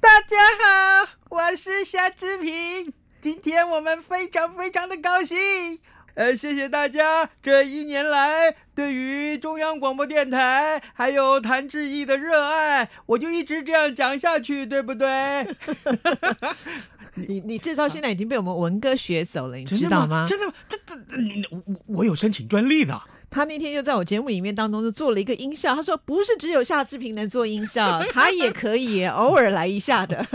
大家好，我是夏志平。今天我们非常非常的高兴，呃，谢谢大家这一年来对于中央广播电台还有谭志毅的热爱，我就一直这样讲下去，对不对？你你这招现在已经被我们文哥学走了，你知道吗？真的吗？这这我我我有申请专利的。他那天就在我节目里面当中就做了一个音效，他说不是只有夏志平能做音效，他也可以偶尔来一下的。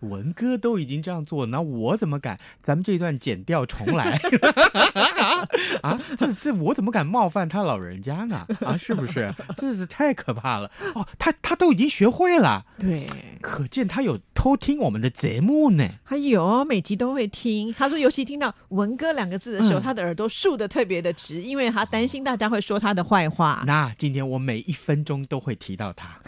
文哥都已经这样做，那我怎么敢？咱们这一段剪掉重来 啊！这这我怎么敢冒犯他老人家呢？啊，是不是？真是太可怕了！哦，他他都已经学会了，对，可见他有偷听我们的节目呢。还有每集都会听，他说尤其听到文哥两个字的时候，他的耳朵竖的特别的直。因为他担心大家会说他的坏话。那今天我每一分钟都会提到他。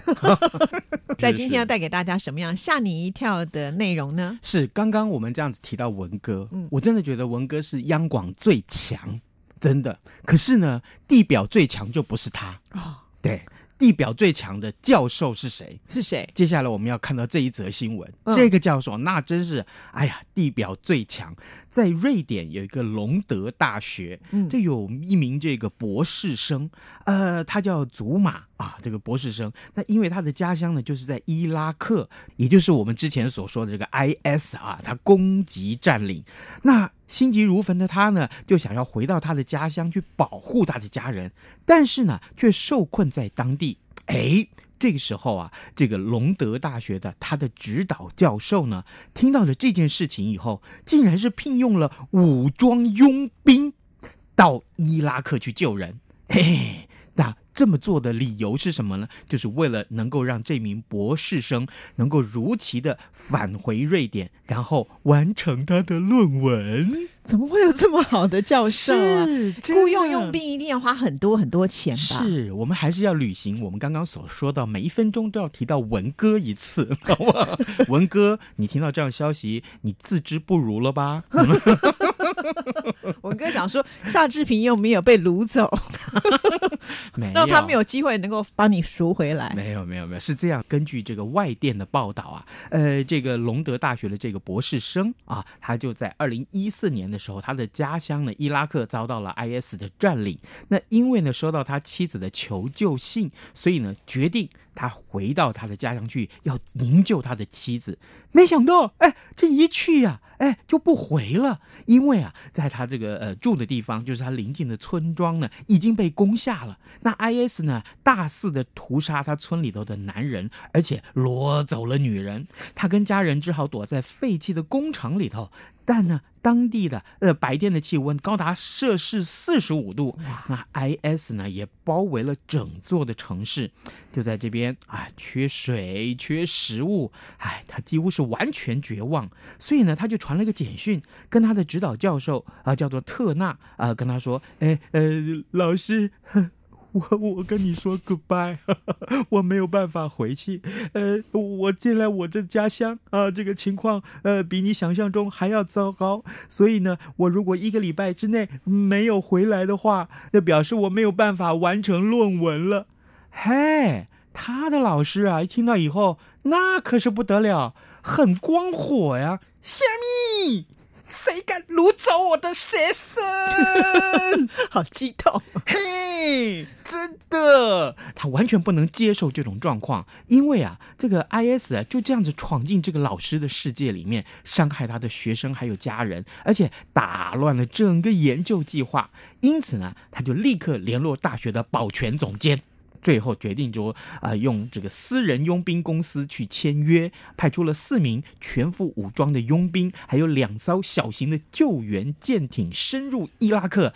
在今天要带给大家什么样吓你一跳的内容呢？是刚刚我们这样子提到文哥，我真的觉得文哥是央广最强，真的。可是呢，地表最强就不是他哦。对。地表最强的教授是谁？是谁？接下来我们要看到这一则新闻。这个教授那真是，哎呀，地表最强。在瑞典有一个隆德大学，嗯这有一名这个博士生，呃，他叫祖马啊，这个博士生。那因为他的家乡呢，就是在伊拉克，也就是我们之前所说的这个 IS 啊，他攻击占领。那心急如焚的他呢，就想要回到他的家乡去保护他的家人，但是呢，却受困在当地。哎，这个时候啊，这个隆德大学的他的指导教授呢，听到了这件事情以后，竟然是聘用了武装佣兵到伊拉克去救人。嘿嘿。那这么做的理由是什么呢？就是为了能够让这名博士生能够如期的返回瑞典，然后完成他的论文。怎么会有这么好的教授啊？雇佣佣兵一定要花很多很多钱吧？是我们还是要履行我们刚刚所说到，每一分钟都要提到文哥一次，好吗？文哥，你听到这样消息，你自知不如了吧？文哥想说，夏志平又没有被掳走，让他没有机会能够帮你赎回来。没有，没有，没有，是这样。根据这个外电的报道啊，呃，这个隆德大学的这个博士生啊，他就在二零一四年的时候，他的家乡呢伊拉克遭到了 IS 的占领。那因为呢收到他妻子的求救信，所以呢决定。他回到他的家乡去，要营救他的妻子，没想到，哎，这一去呀，哎，就不回了。因为啊，在他这个呃住的地方，就是他邻近的村庄呢，已经被攻下了。那 IS 呢，大肆的屠杀他村里头的男人，而且掳走了女人。他跟家人只好躲在废弃的工厂里头。但呢，当地的呃白天的气温高达摄氏四十五度，那 IS 呢也包围了整座的城市，就在这边啊，缺水、缺食物，哎，他几乎是完全绝望。所以呢，他就传了个简讯，跟他的指导教授啊，叫做特纳啊，跟他说，哎呃，老师。我我跟你说 goodbye，我没有办法回去。呃，我进来我的家乡啊，这个情况呃比你想象中还要糟糕。所以呢，我如果一个礼拜之内没有回来的话，那表示我没有办法完成论文了。嘿，他的老师啊，一听到以后，那可是不得了，很光火呀，虾米。谁敢掳走我的学生？好激动！嘿，真的，他完全不能接受这种状况，因为啊，这个 IS 啊就这样子闯进这个老师的世界里面，伤害他的学生还有家人，而且打乱了整个研究计划。因此呢，他就立刻联络大学的保全总监。最后决定就啊，用这个私人佣兵公司去签约，派出了四名全副武装的佣兵，还有两艘小型的救援舰艇深入伊拉克。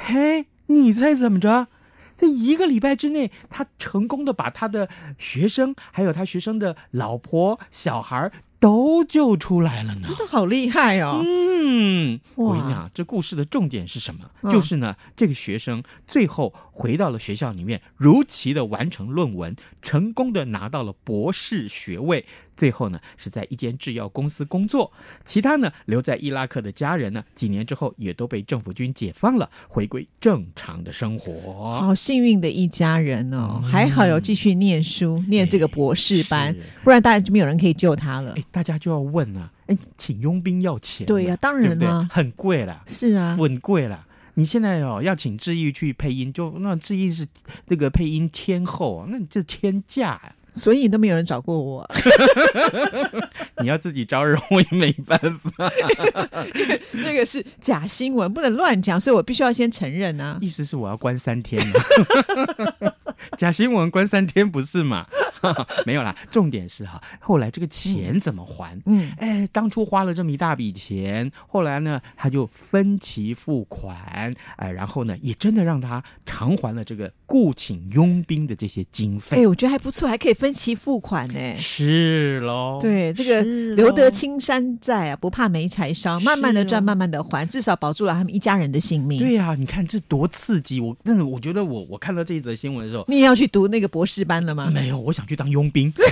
嘿，你猜怎么着？在一个礼拜之内，他成功的把他的学生，还有他学生的老婆、小孩都救出来了呢真。的好厉害哦！嗯，我跟你讲，这故事的重点是什么？嗯就是呢，这个学生最后回到了学校里面，如期的完成论文，成功的拿到了博士学位。最后呢，是在一间制药公司工作。其他呢，留在伊拉克的家人呢，几年之后也都被政府军解放了，回归正常的生活。好幸运的一家人哦，还好有继续念书，念这个博士班是，不然大家就没有人可以救他了哎。，大家就要问啊，哎，请佣兵要钱？对呀当然对不对啦很贵啦。是啊，很贵啦。你现在哦要请志毅去配音，就那志毅是这个配音天后啊，那你这天价呀、所以都没有人找过我。你要自己招人，我也没办法。那个是假新闻，不能乱讲，所以我必须要先承认啊。意思是我要关三天呢，假新闻关三天不是嘛？没有啦，重点是哈，后来这个钱怎么还？嗯，哎，当初花了这么一大笔钱，后来呢，他就分期付款，哎，然后呢，也真的让他偿还了这个雇请佣兵的这些经费。哎，我觉得还不错，还可以分期付款呢。是喽，对，这个留得青山在啊，不怕没柴烧，慢慢的赚，哦慢慢的还，至少保住了他们一家人的性命。对呀、你看这多刺激！我真的，我觉得我我看到这一则新闻的时候，你也要去读那个博士班了吗？没有，我想去当佣兵。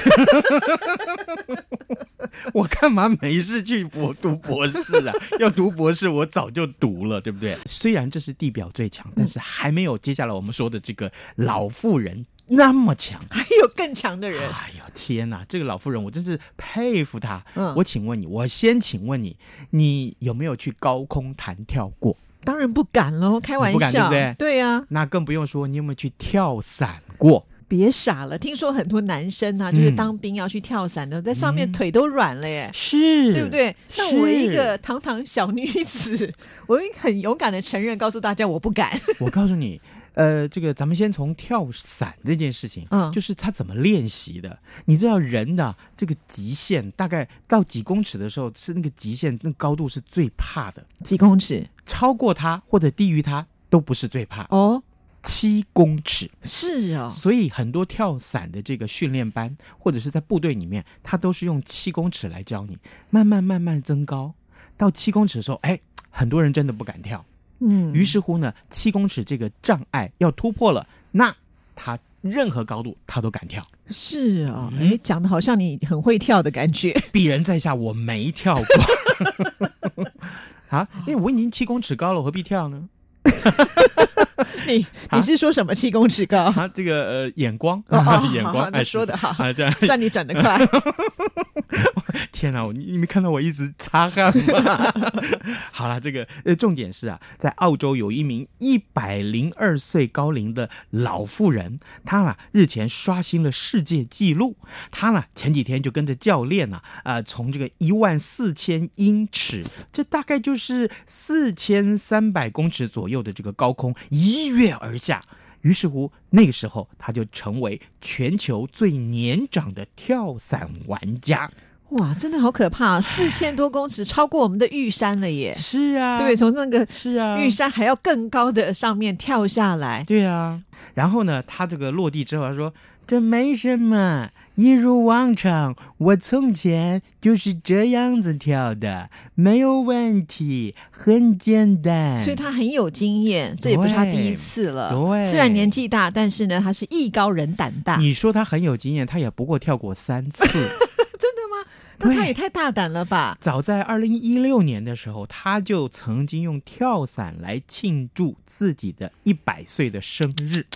我干嘛没事去博读博士啊？要读博士，我早就读了，对不对？虽然这是地表最强，但是还没有接下来我们说的这个老妇人那么强。还有更强的人，哎呦天哪！这个老妇人，我真是佩服她。嗯我请问你，我先请问你，你有没有去高空弹跳过？当然不敢喽，开玩笑不敢对笑。不对对呀、那更不用说，你有没有去跳伞过？别傻了。听说很多男生啊，就是嗯当兵要去跳伞的，在上面腿都软了耶。是对不？对？那我一个堂堂小女子，我很勇敢的承认，告诉大家我不敢。我告诉你，呃，这个咱们先从跳伞这件事情，嗯就是他怎么练习的。你知道人的这个极限大概到几公尺的时候，是那个极限，那高度是最怕的，几公尺？超过它或者低于它都不是最怕。哦，七公尺，是哦，所以很多跳伞的这个训练班，或者是在部队里面，他都是用七公尺来教你，慢慢慢慢增高。到七公尺的时候，哎，很多人真的不敢跳。嗯，于是乎呢，七公尺这个障碍要突破了，那他任何高度他都敢跳。是哦，嗯哎，讲的好像你很会跳的感觉。鄙人在下，我没跳过。啊，因为我已经七公尺高了，我何必跳呢？你啊你是说什么七公尺高？啊，这个呃，眼光，眼光哎，说的好啊，这样。算你转得快。天哪，你你没看到我一直擦汗吗？好了，这个呃，重点是啊，在澳洲有一名一百零二岁高龄的老妇人，她啊日前刷新了世界纪录。她呢前几天就跟着教练呢、啊，呃，从这个一万四千英尺，这大概就是四千三百公尺左右的这个高空一跃而下。于是乎，那个时候他就成为全球最年长的跳伞玩家。哇，真的好可怕、四千多公尺，超过我们的玉山了耶！是啊，对，从那个是啊，玉山还要更高的上面跳下来。对啊。然后呢，他这个落地之后，他说：“这没什么，一如往常，我从前就是这样子跳的，没有问题，很简单。”所以他很有经验，这也不是他第一次了。对虽然年纪大，但是呢，他是艺高人胆大。你说他很有经验，他也不过跳过三次。那他也太大胆了吧？早在二零一六年的时候，他就曾经用跳伞来庆祝自己的一百岁的生日。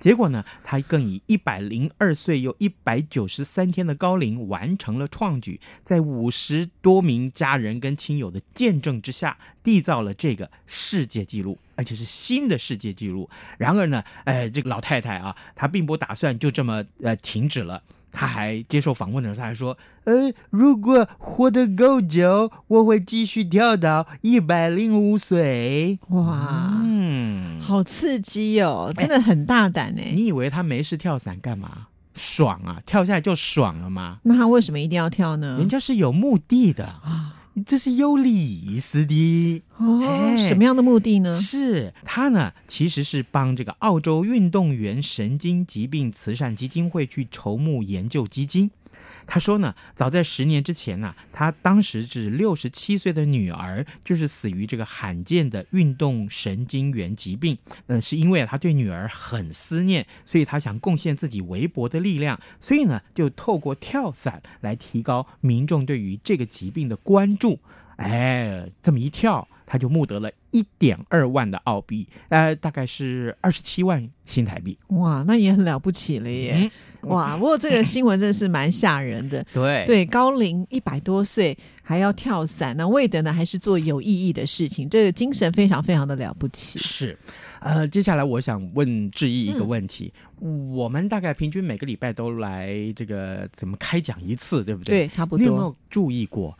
结果呢，他更以一百零二岁又一百九十三天的高龄完成了创举，在五十多名家人跟亲友的见证之下，缔造了这个世界纪录，而且是新的世界纪录。然而呢，呃，这个老太太啊，她并不打算就这么呃停止了。她还接受访问的时候，她还说：“呃，如果活得够久，我会继续跳到一百零五岁。”哇，嗯，好刺激哦！真的很大胆哎。你以为她没事跳伞干嘛？爽啊，跳下来就爽了吗？那她为什么一定要跳呢？人家是有目的的，啊，这是有意思的。哦，嘿什么样的目的呢？是他呢，其实是帮这个澳洲运动员神经疾病慈善基金会去筹募研究基金。他说呢，早在十年之前呢、他当时只六十七岁的女儿就是死于这个罕见的运动神经元疾病。嗯，是因为他对女儿很思念，所以他想贡献自己微薄的力量，所以呢，就透过跳伞来提高民众对于这个疾病的关注。哎，这么一跳，他就募得了一点二万的澳币，呃，大概是二十七万新台币。哇，那也很了不起了耶！嗯哇，不过这个新闻真的是蛮吓人的。对对，高龄一百多岁还要跳伞，那为的呢还是做有意义的事情，这个精神非常非常的了不起。是，呃，接下来我想问志毅一个问题：我们大概平均每个礼拜都来这个怎么开讲一次，对不对？对，差不多。你有没有注意过？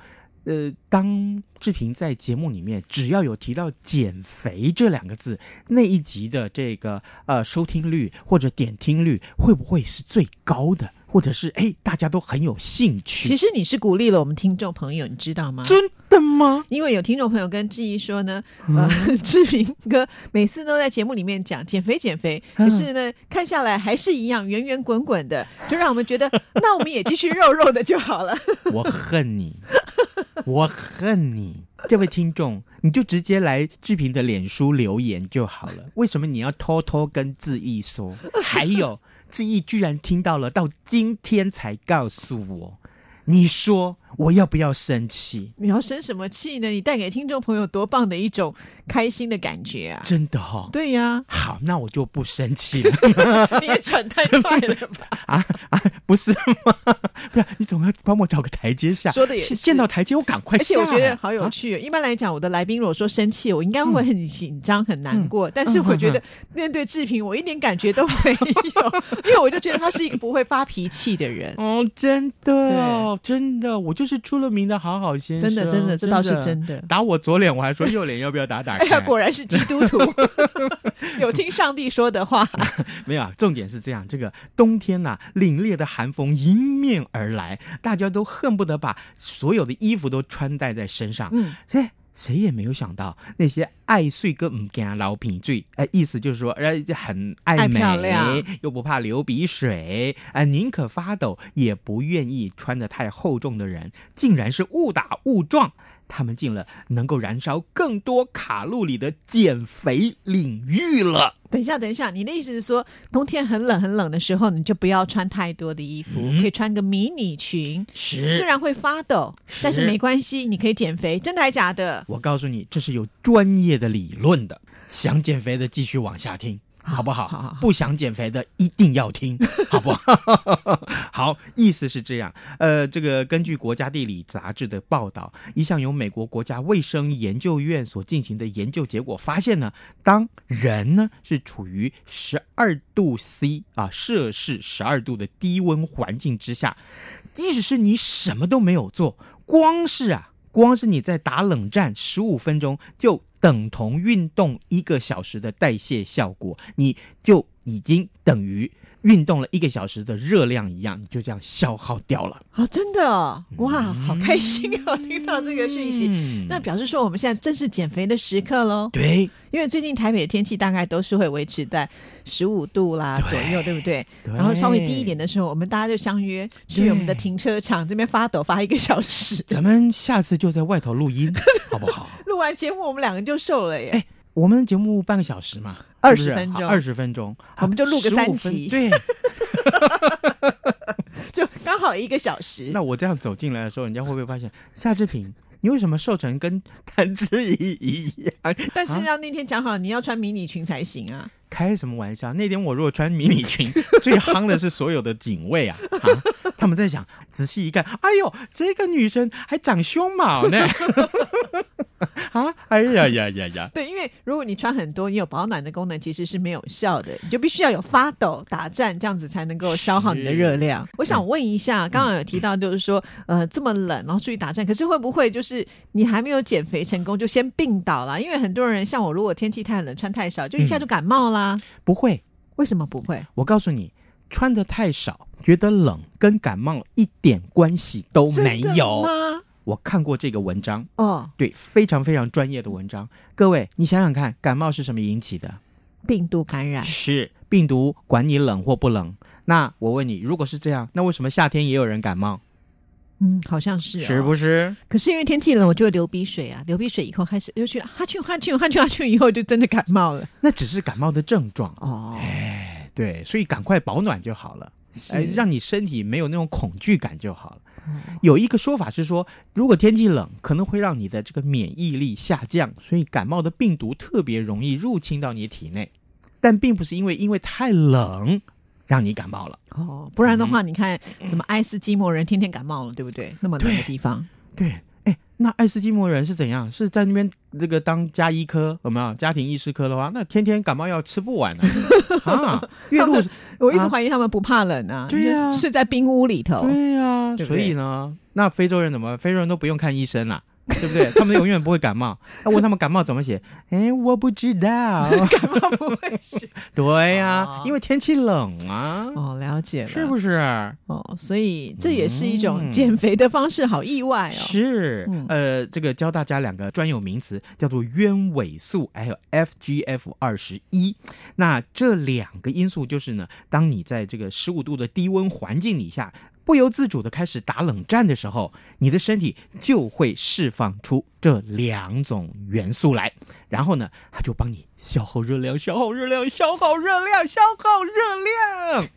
呃，当志平在节目里面只要有提到减肥这两个字，那一集的这个呃收听率或者点听率会不会是最高的？或者是哎大家都很有兴趣？其实你是鼓励了我们听众朋友，你知道吗？真的吗？因为有听众朋友跟志毅说呢，呃，志平哥每次都在节目里面讲减肥减肥，可是呢看下来还是一样圆圆滚滚的，就让我们觉得那我们也继续肉肉的就好了。我恨你，我恨你，这位听众，你就直接来志平的脸书留言就好了。为什么你要偷偷跟志毅说？还有，志毅居然听到了，到今天才告诉我，你说我要不要生气？你要生什么气呢？你带给听众朋友多棒的一种开心的感觉啊！真的哈、哦，对呀、好，那我就不生气了 你也转太快了吧？啊啊！不是吗？不是，你总要帮我找个台阶下。说的也是见到台阶我赶快而且下。我觉得好有啊趣、哦。一般来讲，我的来宾如果说生气，我应该会很紧张、很难过。但是我觉得面对志平，我一点感觉都没有，因为我就觉得他是一个不会发脾气的人。哦，真的哦，真的，我就是出了名的好好先生，真的，真的，这倒是真的。打我左脸，我还说右脸要不要打打看？哎呀，果然是基督徒，有听上帝说的话。没有啊，重点是这样：这个冬天呐、凛冽的寒风迎面而来，大家都恨不得把所有的衣服都穿戴在身上。嗯，谁谁也没有想到，那些爱睡个唔惊老品醉，呃，意思就是说，呃，很爱爱美，又不怕流鼻水，呃，宁可发抖也不愿意穿得太厚重的人，竟然是误打误撞。他们进了能够燃烧更多卡路里的减肥领域了。等一下，等一下，你的意思是说，冬天很冷很冷的时候，你就不要穿太多的衣服，嗯可以穿个迷你裙，虽，然会发抖，是但是没关系，你可以减肥，真的还假的？我告诉你，这是有专业的理论的。想减肥的继续往下听。好不好？好好好不想减肥的一定要听，好不好？好，意思是这样。呃，这个根据国家地理杂志的报道，一项由美国国家卫生研究院所进行的研究结果发现呢，当人呢是处于十二度 C 啊摄氏十二度的低温环境之下，即使是你什么都没有做，光是啊。光是你在打冷战十五分钟，就等同运动一个小时的代谢效果，你就已经等于运动了一个小时的热量一样，你就这样消耗掉了。啊，真的哦，哇，好开心哦！听到这个讯息，嗯那表示说我们现在正是减肥的时刻喽。对因为最近台北的天气大概都是会维持在十五度啦左右，对不对？对然后稍微低一点的时候，我们大家就相约去我们的停车场这边发抖发一个小时。咱们下次就在外头录音，好不好？录完节目，我们两个就瘦了耶。哎我们节目半个小时嘛，二十分钟二十分钟，我们就录个三分集对，就刚好一个小时。那我这样走进来的时候，人家会不会发现夏志平，你为什么瘦成跟谭志怡一样？但是要那天讲好，你要穿迷你裙才行啊。开什么玩笑？那天我如果穿迷你裙，最夯的是所有的警卫啊啊！他们在想，仔细一看，哎呦，这个女生还长胸毛呢！啊，哎呀呀呀呀！对，为如果你穿很多，你有保暖的功能，其实是没有效的，你就必须要有发抖、打颤，这样子才能够消耗你的热量。我想问一下，刚刚有提到就是说，呃，这么冷，然后出去打颤，可是会不会就是你还没有减肥成功，就先病倒了？因为很多人像我，如果天气太冷，穿太少，就一下就感冒啦。不会，为什么不会？我告诉你，穿的太少，觉得冷，跟感冒一点关系都没有。吗？我看过这个文章，哦，对，非常非常专业的文章。各位，你想想看，感冒是什么引起的？病毒感染。是病毒管你冷或不冷。那我问你，如果是这样，那为什么夏天也有人感冒？嗯，好像是、哦，是不是？可是因为天气冷，我就会流鼻水啊，流鼻水以后开始又去哈啾哈啾哈啾哈啾，以后就真的感冒了。那只是感冒的症状。哦，哎，对，所以赶快保暖就好了。是哎，让你身体没有那种恐惧感就好了。哦有一个说法是说，如果天气冷，可能会让你的这个免疫力下降，所以感冒的病毒特别容易入侵到你体内。但并不是因为因为太冷让你感冒了。哦，不然的话，你看什么爱斯基摩人天天感冒了，对不对？那么冷的地方，对，哎，那爱斯基摩人是怎样？是在那边这个当家医科有没有家庭医师科的话，那天天感冒药吃不完呢啊！岳麓我一直怀疑他们不怕冷啊，对呀就睡在冰屋里头。对呀、所以呢，那非洲人怎么？非洲人都不用看医生啦，对不对？他们永远不会感冒。那问他们感冒怎么写？哎，我不知道。感冒不会写对呀、哦因为天气冷啊，哦，了解了，是不是？哦，所以这也是一种嗯减肥的方式，好意外哦。是，嗯呃，这个教大家两个专有名词，叫做鸢尾素，还有 FGF 二十一。那这两个因素就是呢，当你在这个十五度的低温环境底下，不由自主的开始打冷战的时候，你的身体就会释放出这两种元素来，然后呢，它就帮你消耗热量，消耗热量，消耗热量，消耗热量。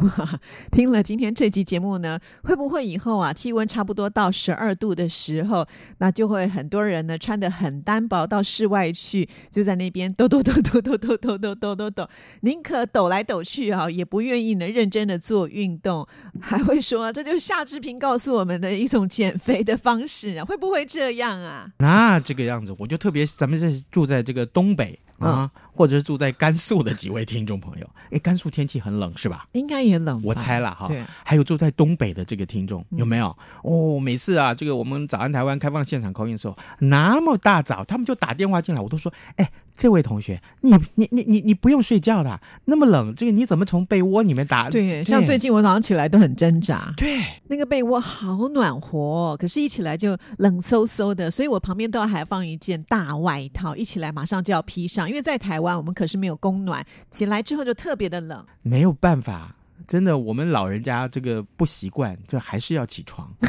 哇 听了今天这期节目呢，会不会以后啊气温差不多到十二度的时候，那就会很多人呢穿的很单薄到室外去，就在那边抖抖抖抖抖抖抖抖抖抖抖，宁可抖来抖去啊，也不愿意呢认真的做运动，还会说这就是夏志平告诉我们的一种减肥的方式啊，会不会这样啊？那这个样子，我就特别，咱们是住在这个东北啊，或者是住在甘肃的几位听众朋友，哎，甘肃天气很冷是吧？应该也冷，我猜了哈对，还有住在东北的这个听众嗯。有没有？哦，每次啊，这个我们早安台湾开放现场口音的时候，那么大早他们就打电话进来，我都说，哎，这位同学，你你你你你不用睡觉的，那么冷，这个你怎么从被窝里面打？对，像最近我早上起来都很挣扎，对。那个被窝好暖和、哦，可是一起来就冷飕飕的，所以我旁边都要还放一件大外套，一起来马上就要披上，因为在台湾我们可是没有供暖，起来之后就特别的冷。没有办法，真的，我们老人家这个不习惯，就还是要起床。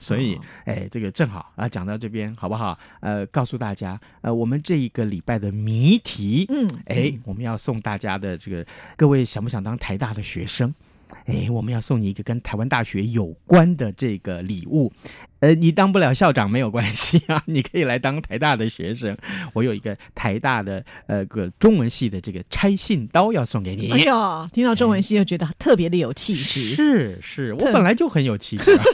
所以，哎，这个正好啊，讲到这边好不好？呃，告诉大家，呃，我们这一个礼拜的谜题，嗯，哎，我们要送大家的这个，各位想不想当台大的学生？哎，我们要送你一个跟台湾大学有关的这个礼物。呃，你当不了校长没有关系啊，你可以来当台大的学生。我有一个台大的呃个中文系的这个拆信刀要送给你。哎呦，听到中文系就觉得特别的有气质，是是，我本来就很有气质、啊。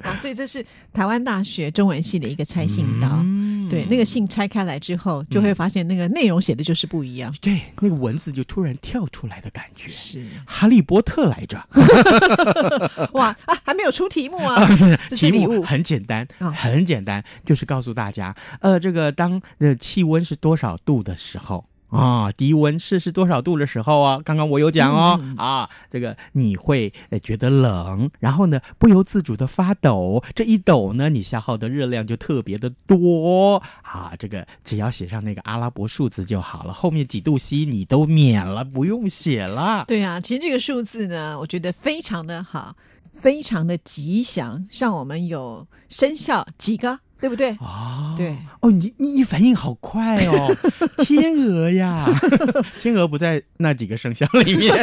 啊，所以这是台湾大学中文系的一个拆信刀。嗯对，那个信拆开来之后，就会发现那个内容写的就是不一样。对那个文字就突然跳出来的感觉。是哈利波特来着 哇啊，还没有出题目啊！这是题目礼物很简单，啊很简单，就是告诉大家，呃，这个当呃气温是多少度的时候。啊，低温是是多少度的时候啊？刚刚我有讲哦，嗯啊，这个你会呃觉得冷，然后呢不由自主的发抖，这一抖呢，你消耗的热量就特别的多啊。这个只要写上那个阿拉伯数字就好了，后面几度 C 你都免了，不用写了。对啊，其实这个数字呢，我觉得非常的好，非常的吉祥，像我们有生肖几个，对不对？哦，对，哦，你你你反应好快哦，天鹅呀，天鹅不在那几个生肖里面。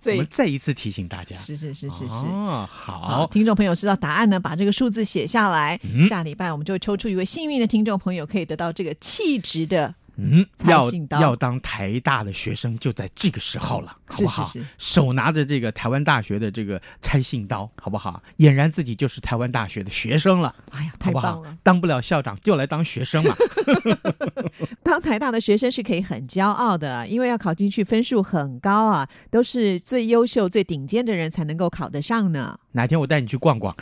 所 以我们再一次提醒大家，是是是是是。哦，好，听众朋友知道答案呢，把这个数字写下来。嗯下礼拜我们就会抽出一位幸运的听众朋友，可以得到这个气质的。嗯，要要当台大的学生就在这个时候了，好是不好？是是手拿着这个台湾大学的这个拆信刀，好不好？俨然自己就是台湾大学的学生了，哎呀，好不好太棒了！？当不了校长就来当学生嘛。当台大的学生是可以很骄傲的，因为要考进去分数很高啊，都是最优秀、最顶尖的人才能够考得上呢。哪天我带你去逛逛，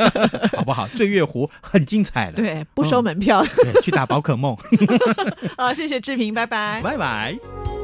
好不好？醉月湖很精彩的，对，不收门票。对，去打宝可梦。好，谢谢志平，拜拜。拜拜。